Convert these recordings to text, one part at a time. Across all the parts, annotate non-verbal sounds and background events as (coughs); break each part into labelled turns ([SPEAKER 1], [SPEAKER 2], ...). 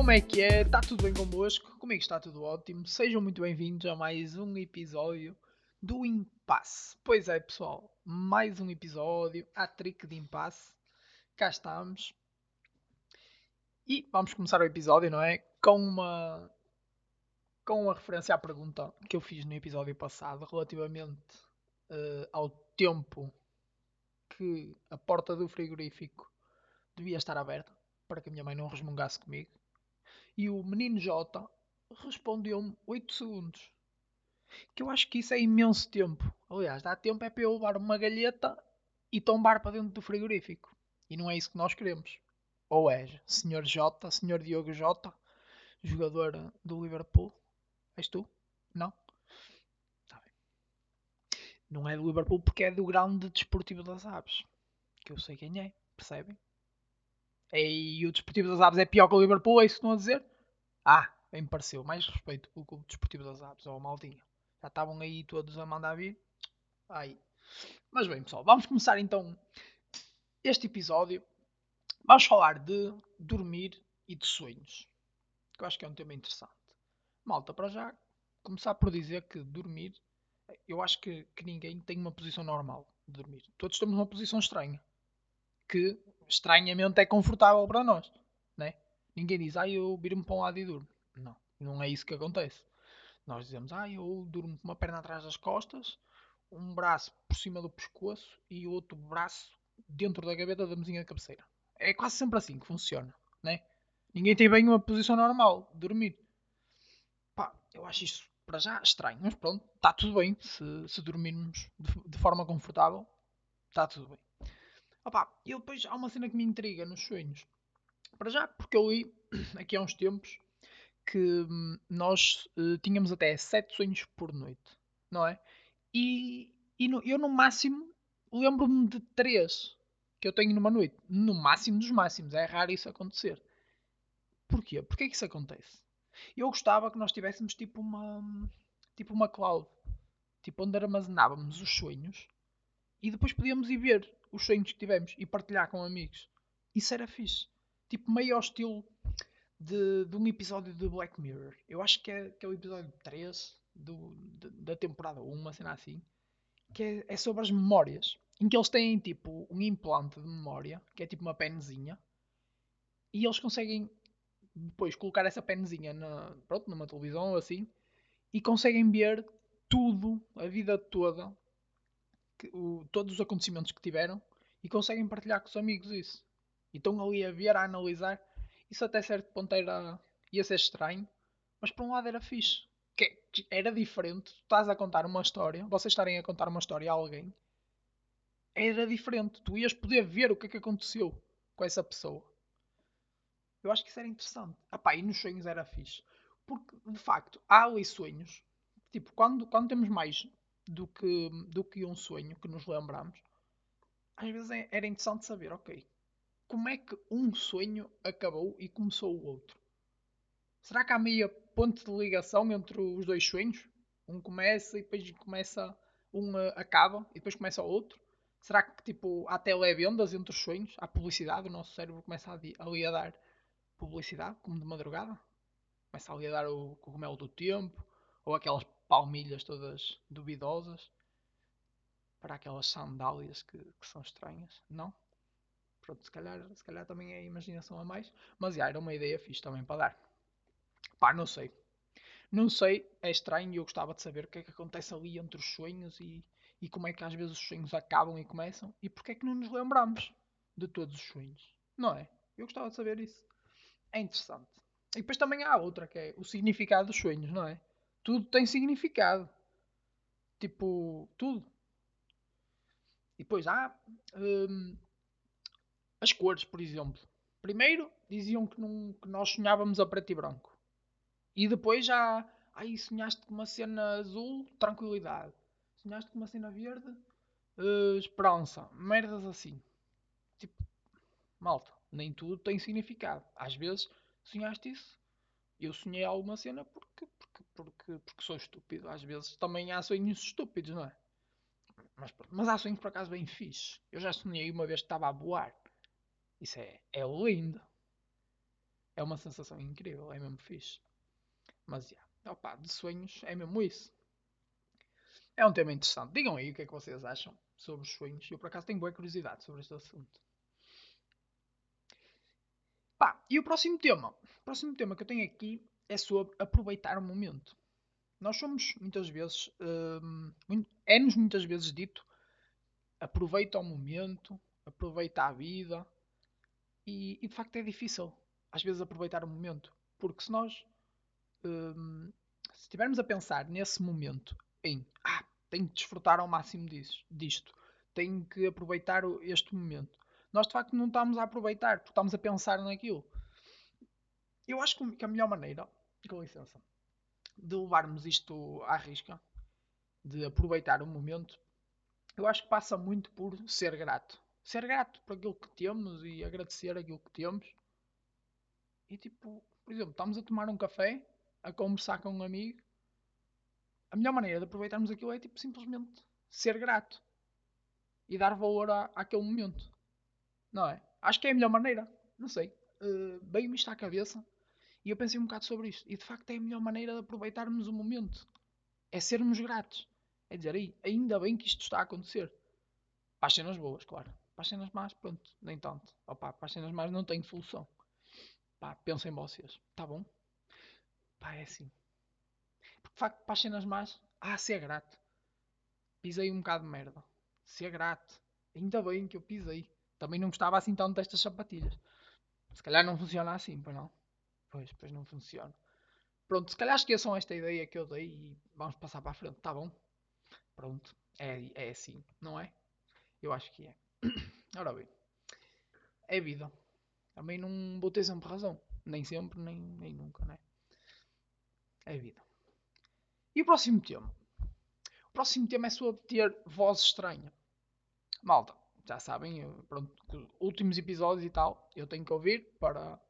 [SPEAKER 1] Como é que é? Está tudo bem convosco? Comigo está tudo ótimo. Sejam muito bem-vindos a mais um episódio do Impasse. Pois é, pessoal, mais um episódio, a trick de Impasse. Cá estamos. E vamos começar o episódio, não é? Com uma com uma referência à pergunta que eu fiz no episódio passado relativamente uh, ao tempo que a porta do frigorífico devia estar aberta para que a minha mãe não resmungasse comigo. E o menino J respondeu-me 8 segundos. Que eu acho que isso é imenso tempo. Aliás, dá tempo é para eu levar uma galheta e tombar para dentro do frigorífico. E não é isso que nós queremos. Ou é, Sr. J, Sr. Diogo J, jogador do Liverpool. És tu? Não? Tá bem. Não é do Liverpool porque é do grande desportivo das aves. Que eu sei quem é, percebem? E o Desportivo das Aves é pior que o Liverpool, é isso que estão a dizer? Ah, bem me pareceu. Mais respeito pelo Clube Desportivo das Aves, ou oh, maldinho. Já estavam aí todos a mandar vir. Aí. Mas bem, pessoal, vamos começar então este episódio. Vamos falar de dormir e de sonhos. Que eu acho que é um tema interessante. Malta, para já, começar por dizer que dormir, eu acho que, que ninguém tem uma posição normal de dormir. Todos temos uma posição estranha. Que estranhamente é confortável para nós, né? Ninguém diz, ah, eu viro-me para um lado e durmo. Não, não é isso que acontece. Nós dizemos, ah, eu durmo com uma perna atrás das costas, um braço por cima do pescoço e outro braço dentro da gaveta da mesinha de cabeceira. É quase sempre assim que funciona, né? Ninguém tem bem uma posição normal dormir. Pá, eu acho isso para já estranho, mas pronto, está tudo bem. Se, se dormirmos de, de forma confortável, está tudo bem. Opa, e depois há uma cena que me intriga nos sonhos. Para já, porque eu li (clears throat) aqui há uns tempos que hum, nós uh, tínhamos até 7 sonhos por noite, não é? E, e no, eu, no máximo, lembro-me de 3 que eu tenho numa noite. No máximo dos máximos. É raro isso acontecer. Porquê? Porquê que isso acontece? Eu gostava que nós tivéssemos tipo uma, tipo uma cloud, tipo onde armazenávamos os sonhos e depois podíamos ir ver os sonhos que tivemos e partilhar com amigos. Isso era fixe. Tipo, meio ao estilo de, de um episódio de Black Mirror. Eu acho que é, que é o episódio 3 do, de, da temporada 1, uma cena assim. Que é, é, sobre as memórias. Em que eles têm tipo um implante de memória, que é tipo uma penzinha. E eles conseguem depois colocar essa penzinha na, pronto, numa televisão ou assim. E conseguem ver tudo, a vida toda, que, o, todos os acontecimentos que tiveram e conseguem partilhar com os amigos isso. E estão ali a ver, a analisar. Isso até certo ponto era, ia ser estranho, mas por um lado era fixe. Que, que era diferente. Tu estás a contar uma história, vocês estarem a contar uma história a alguém, era diferente. Tu ias poder ver o que é que aconteceu com essa pessoa. Eu acho que isso era interessante. Epá, e nos sonhos era fixe. Porque, de facto, há ali sonhos. Tipo, quando, quando temos mais do que, do que um sonho que nos lembramos, às vezes é, era interessante saber, ok, como é que um sonho acabou e começou o outro? Será que há meia ponte de ligação entre os dois sonhos? Um começa e depois começa, um uh, acaba e depois começa o outro? Será que tipo há televendas entre os sonhos? Há publicidade? O nosso cérebro começa ali a dar publicidade, como de madrugada? Começa ali a dar o cogumelo do tempo ou aquelas palmilhas todas duvidosas para aquelas sandálias que, que, são estranhas. Não? Pronto, se calhar, se calhar também é imaginação a mais. Mas já era uma ideia fixe também para dar. Pá, não sei. Não sei, é estranho e eu gostava de saber o que é que acontece ali entre os sonhos e, e como é que às vezes os sonhos acabam e começam e porque é que não nos lembramos de todos os sonhos. Não é? Eu gostava de saber isso. É interessante. E depois também há outra que é o significado dos sonhos, não é? Tudo tem significado. Tipo, tudo. E depois há hum, as cores, por exemplo. Primeiro diziam que, não, que, nós sonhávamos a preto e branco. E depois já. Aí sonhaste com uma cena azul, tranquilidade. Sonhaste com uma cena verde, uh, esperança. Merdas assim. Tipo, malta, nem tudo tem significado. Às vezes sonhaste isso. Eu sonhei alguma cena porque porque, porque sou estúpido. Às vezes também há sonhos estúpidos, não é? Mas, mas há sonhos por acaso bem fixe. Eu já sonhei uma vez que estava a voar. Isso é, é lindo. é uma sensação incrível, é mesmo fixe. Mas, yeah, opa, de sonhos é mesmo isso. É um tema interessante. Digam aí o que é que vocês acham sobre os sonhos. Eu, por acaso, tenho boa curiosidade sobre este assunto. Pá, e o próximo tema? O próximo tema que eu tenho aqui é sobre aproveitar o momento. Nós somos, muitas vezes, hum, é-nos muitas vezes dito aproveita o momento, aproveita a vida. E, e, de facto é difícil, às vezes, aproveitar o momento. Porque se nós hum, se estivermos a pensar nesse momento em ah, tenho que desfrutar ao máximo disso, disto, tenho que aproveitar este momento, nós de facto não estamos a aproveitar, porque estamos a pensar naquilo. Eu acho que a melhor maneira, com licença, de levarmos isto à risca, de aproveitar o momento, eu acho que passa muito por ser grato. Ser grato por aquilo que temos e agradecer aquilo que temos. E tipo, por exemplo, estamos a tomar um café, a conversar com um amigo. A melhor maneira de aproveitarmos aquilo é tipo simplesmente ser grato e dar valor àquele momento. Não é? Acho que é a melhor maneira. Não sei. Uh, Veio-me isto à cabeça e eu pensei um bocado sobre isto. E de facto é a melhor maneira de aproveitarmos o momento. É sermos gratos. É dizer, aí, ainda bem que isto está a acontecer. Para as cenas boas, claro. Para as cenas más, pronto, nem tanto. Opa, para as cenas más não tenho solução. Pá, pensem vocês. Tá bom? Pá, é assim. Porque de facto, para as cenas más, ah, ser grato. Pisei um bocado de merda. Ser grato. Ainda bem que eu pisei. Também não gostava assim tanto destas sapatilhas. Se calhar não funciona assim, pois não? Pois, não funciona. Pronto, se calhar esqueçam esta ideia que eu dei e vamos passar para a frente, tá bom? Pronto, é, é assim, não é? Eu acho que é. (coughs) Ora bem, é vida. Também não vou ter sempre razão. Nem sempre, nem, nem nunca, né? É vida. E o próximo tema? O próximo tema é sobre ter voz estranha. Malta, já sabem, pronto, últimos episódios e tal, eu tenho que ouvir para,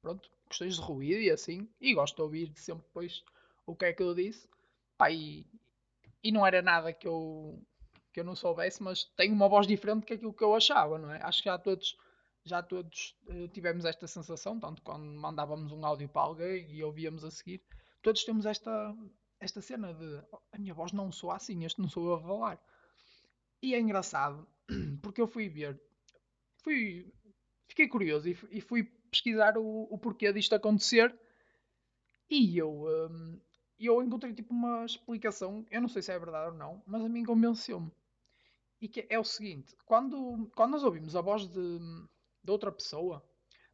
[SPEAKER 1] pronto, questões de ruído e assim, e gosto de ouvir sempre depois o que é que eu disse, pá, e, e não era nada que eu, que eu não soubesse, mas tenho uma voz diferente que aquilo que eu achava, não é? Acho que já todos, já todos uh, tivemos esta sensação, tanto quando mandávamos um áudio para alguém e ouvíamos a seguir, todos temos esta, esta cena de oh, a minha voz não soa assim, este não sou eu a falar. E é engraçado (clears throat) porque eu fui ver, fui, fiquei curioso e, e fui pesquisar o, o, porquê disto acontecer e eu, um, eu encontrei tipo uma explicação, eu não sei se é verdade ou não, mas a mim convenceu-me. E que é o seguinte, quando, quando nós ouvimos a voz de, de outra pessoa,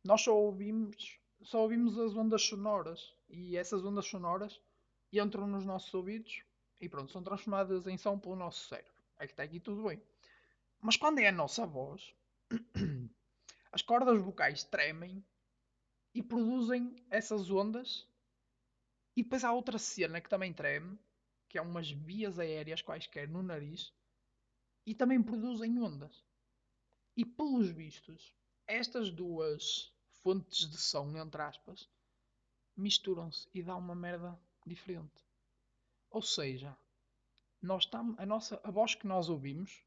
[SPEAKER 1] nós só ouvimos, só ouvimos as ondas sonoras e essas ondas sonoras entram nos nossos ouvidos e pronto, são transformadas em som pelo nosso cérebro. É que está aqui tudo bem. Mas quando é a nossa voz, (clears throat) as cordas vocais tremem e produzem essas ondas. E depois há outra cena que também treme, que é umas vias aéreas quaisquer no nariz, e também produzem ondas. E pelos vistos, estas duas fontes de som, entre aspas, misturam-se e dá uma merda diferente. Ou seja, nós estamos, a, nossa, a voz que nós ouvimos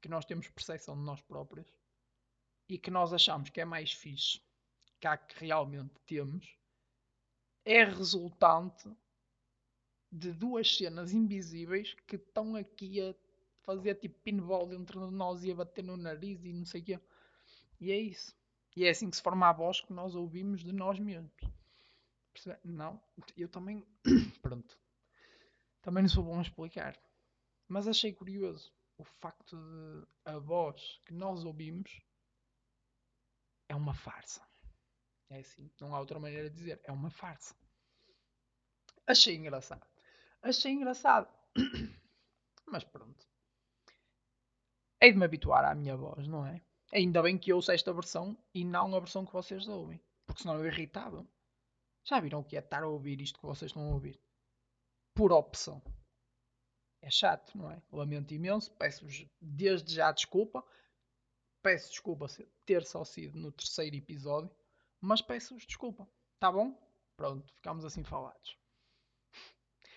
[SPEAKER 1] que nós temos percepção de nós próprios e que nós achamos que é mais fixe que a que realmente temos, é resultante de duas cenas invisíveis que estão aqui a fazer tipo pinball entre nós e a bater no nariz e não sei o quê. E é isso. E é assim que se forma a voz que nós ouvimos de nós mesmos. Percebe? Não, eu também. (coughs) Pronto. Também não sou bom a explicar. Mas achei curioso o facto de a voz que nós ouvimos uma farsa. É assim, não há outra maneira de dizer. É uma farsa. Achei engraçado. Achei engraçado. (coughs) Mas pronto. Hei de me habituar à minha voz, não é? Ainda bem que eu ouço esta versão e não a versão que vocês ouvem. Porque senão eu irritava. Já viram o que é estar a ouvir isto que vocês estão a ouvir? Por opção é chato, não é? Lamento imenso, peço-vos desde já desculpa. Peço desculpa ter só sido no terceiro episódio, mas peço-vos desculpa, tá bom? Pronto, ficamos assim falados.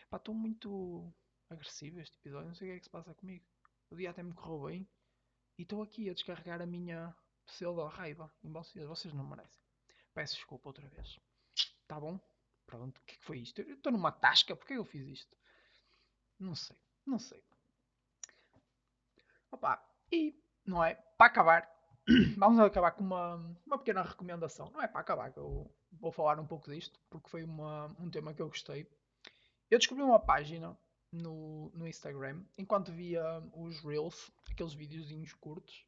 [SPEAKER 1] Pá, estou muito agressivo este episódio, não sei o que é que se passa comigo. O dia até me correu bem e estou aqui a descarregar a minha pseudo raiva em vocês, vocês não merecem. Peço desculpa outra vez. Tá bom? Pronto, o que, é que foi isto? Eu estou numa tasca, porquê eu fiz isto? Não sei, não sei. Opa, e, não é? Para acabar, (clears throat) vamos acabar com uma, uma pequena recomendação. Não é para acabar, que eu vou falar um pouco disto, porque foi uma, um tema que eu gostei. Eu descobri uma página no, no Instagram, enquanto via os Reels, aqueles videozinhos curtos,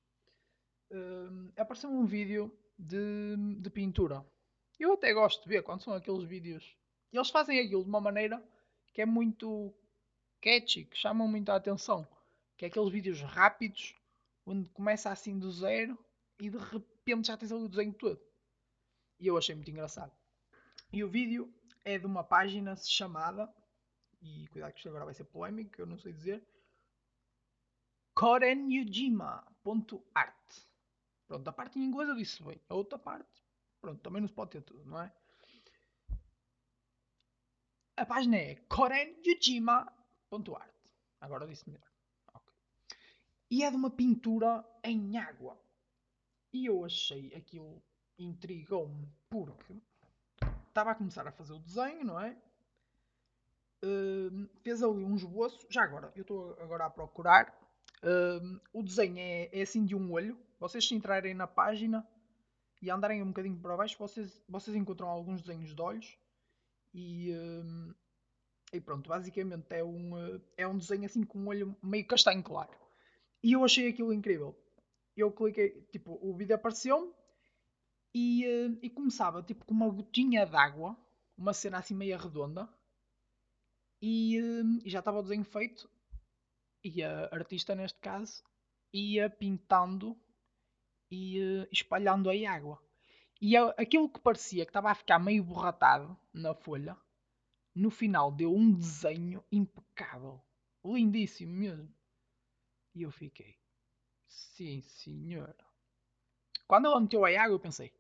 [SPEAKER 1] uh, apareceu um vídeo de, de pintura. Eu até gosto de ver quando são aqueles vídeos. E eles fazem aquilo de uma maneira que é muito catchy, que chamam muito a atenção. Que é aqueles vídeos rápidos, onde começa assim do zero e de repente já tens ali o desenho todo. E eu achei muito engraçado. E o vídeo é de uma página chamada, e cuidado que isto agora vai ser polémico, eu não sei dizer, korenyujima.art. Pronto, a parte em inglês eu disse bem. A outra parte, pronto, também não se pode ter tudo, não é? A página é korenyujima.art. Agora disse melhor. E é de uma pintura em água. E eu achei aquilo intrigou-me porque estava a começar a fazer o desenho, não é? Uh, fez ali um esboço. Já agora, eu estou agora a procurar. Uh, o desenho é, é, assim de um olho. Vocês se entrarem na página e andarem um bocadinho para baixo, vocês, vocês encontram alguns desenhos de olhos. E, uh, e pronto, basicamente é um, é um desenho assim com um olho meio castanho claro. E eu achei aquilo incrível eu cliquei, tipo, o vídeo apareceu-me e, uh, e começava tipo com uma gotinha d'água, uma cena assim meio redonda, e, uh, e já estava o desenho feito. E a artista, neste caso, ia pintando e uh, espalhando a água. E aquilo que parecia que estava a ficar meio borratado na folha, no final deu um desenho impecável. Lindíssimo mesmo. E eu fiquei, Sim, senhor. Quando ela meteu a água, eu pensei: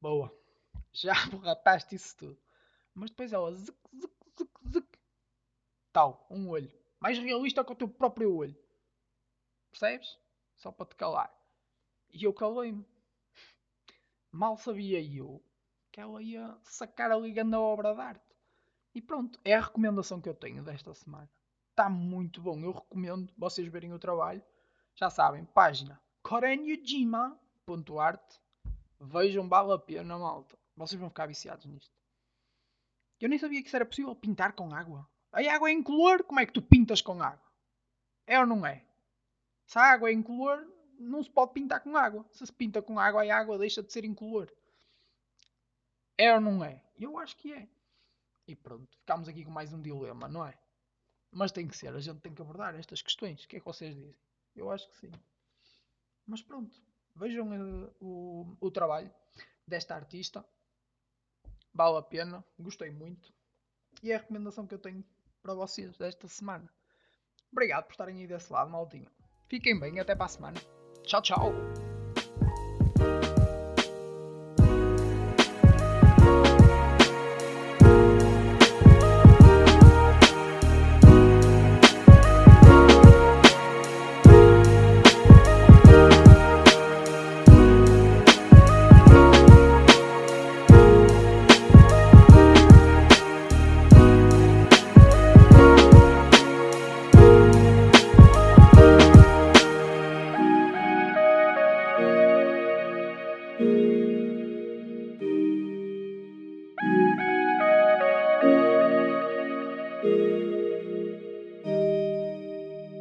[SPEAKER 1] boa, já (laughs) borrataste isso tudo. Mas depois ela, zic, zic, zic, zic. Tal, um olho. Mais realista que o teu próprio olho. Percebes? Só para te calar. E eu calei-me. Mal sabia eu que ela ia sacar ali grande obra de arte. E pronto, é a recomendação que eu tenho desta semana. Está muito bom. Eu recomendo vocês verem o trabalho. Já sabem, página korenyujima.art. Vejam, vale a pena, malta. Vocês vão ficar viciados nisto. Eu nem sabia que isso era possível pintar com água. A água é incolor, como é que tu pintas com água? É ou não é? Se a água é incolor, não se pode pintar com água. Se se pinta com água, a água deixa de ser incolor. É ou não é? Eu acho que é. E pronto, ficamos aqui com mais um dilema, não é? Mas tem que ser, a gente tem que abordar estas questões. O que é que vocês dizem? Eu acho que sim. Mas pronto, vejam uh, o, o trabalho desta artista. Vale a pena, gostei muito. E é a recomendação que eu tenho para vocês desta semana. Obrigado por estarem aí desse lado, maldinho. Fiquem bem, até para a semana. Tchau, tchau.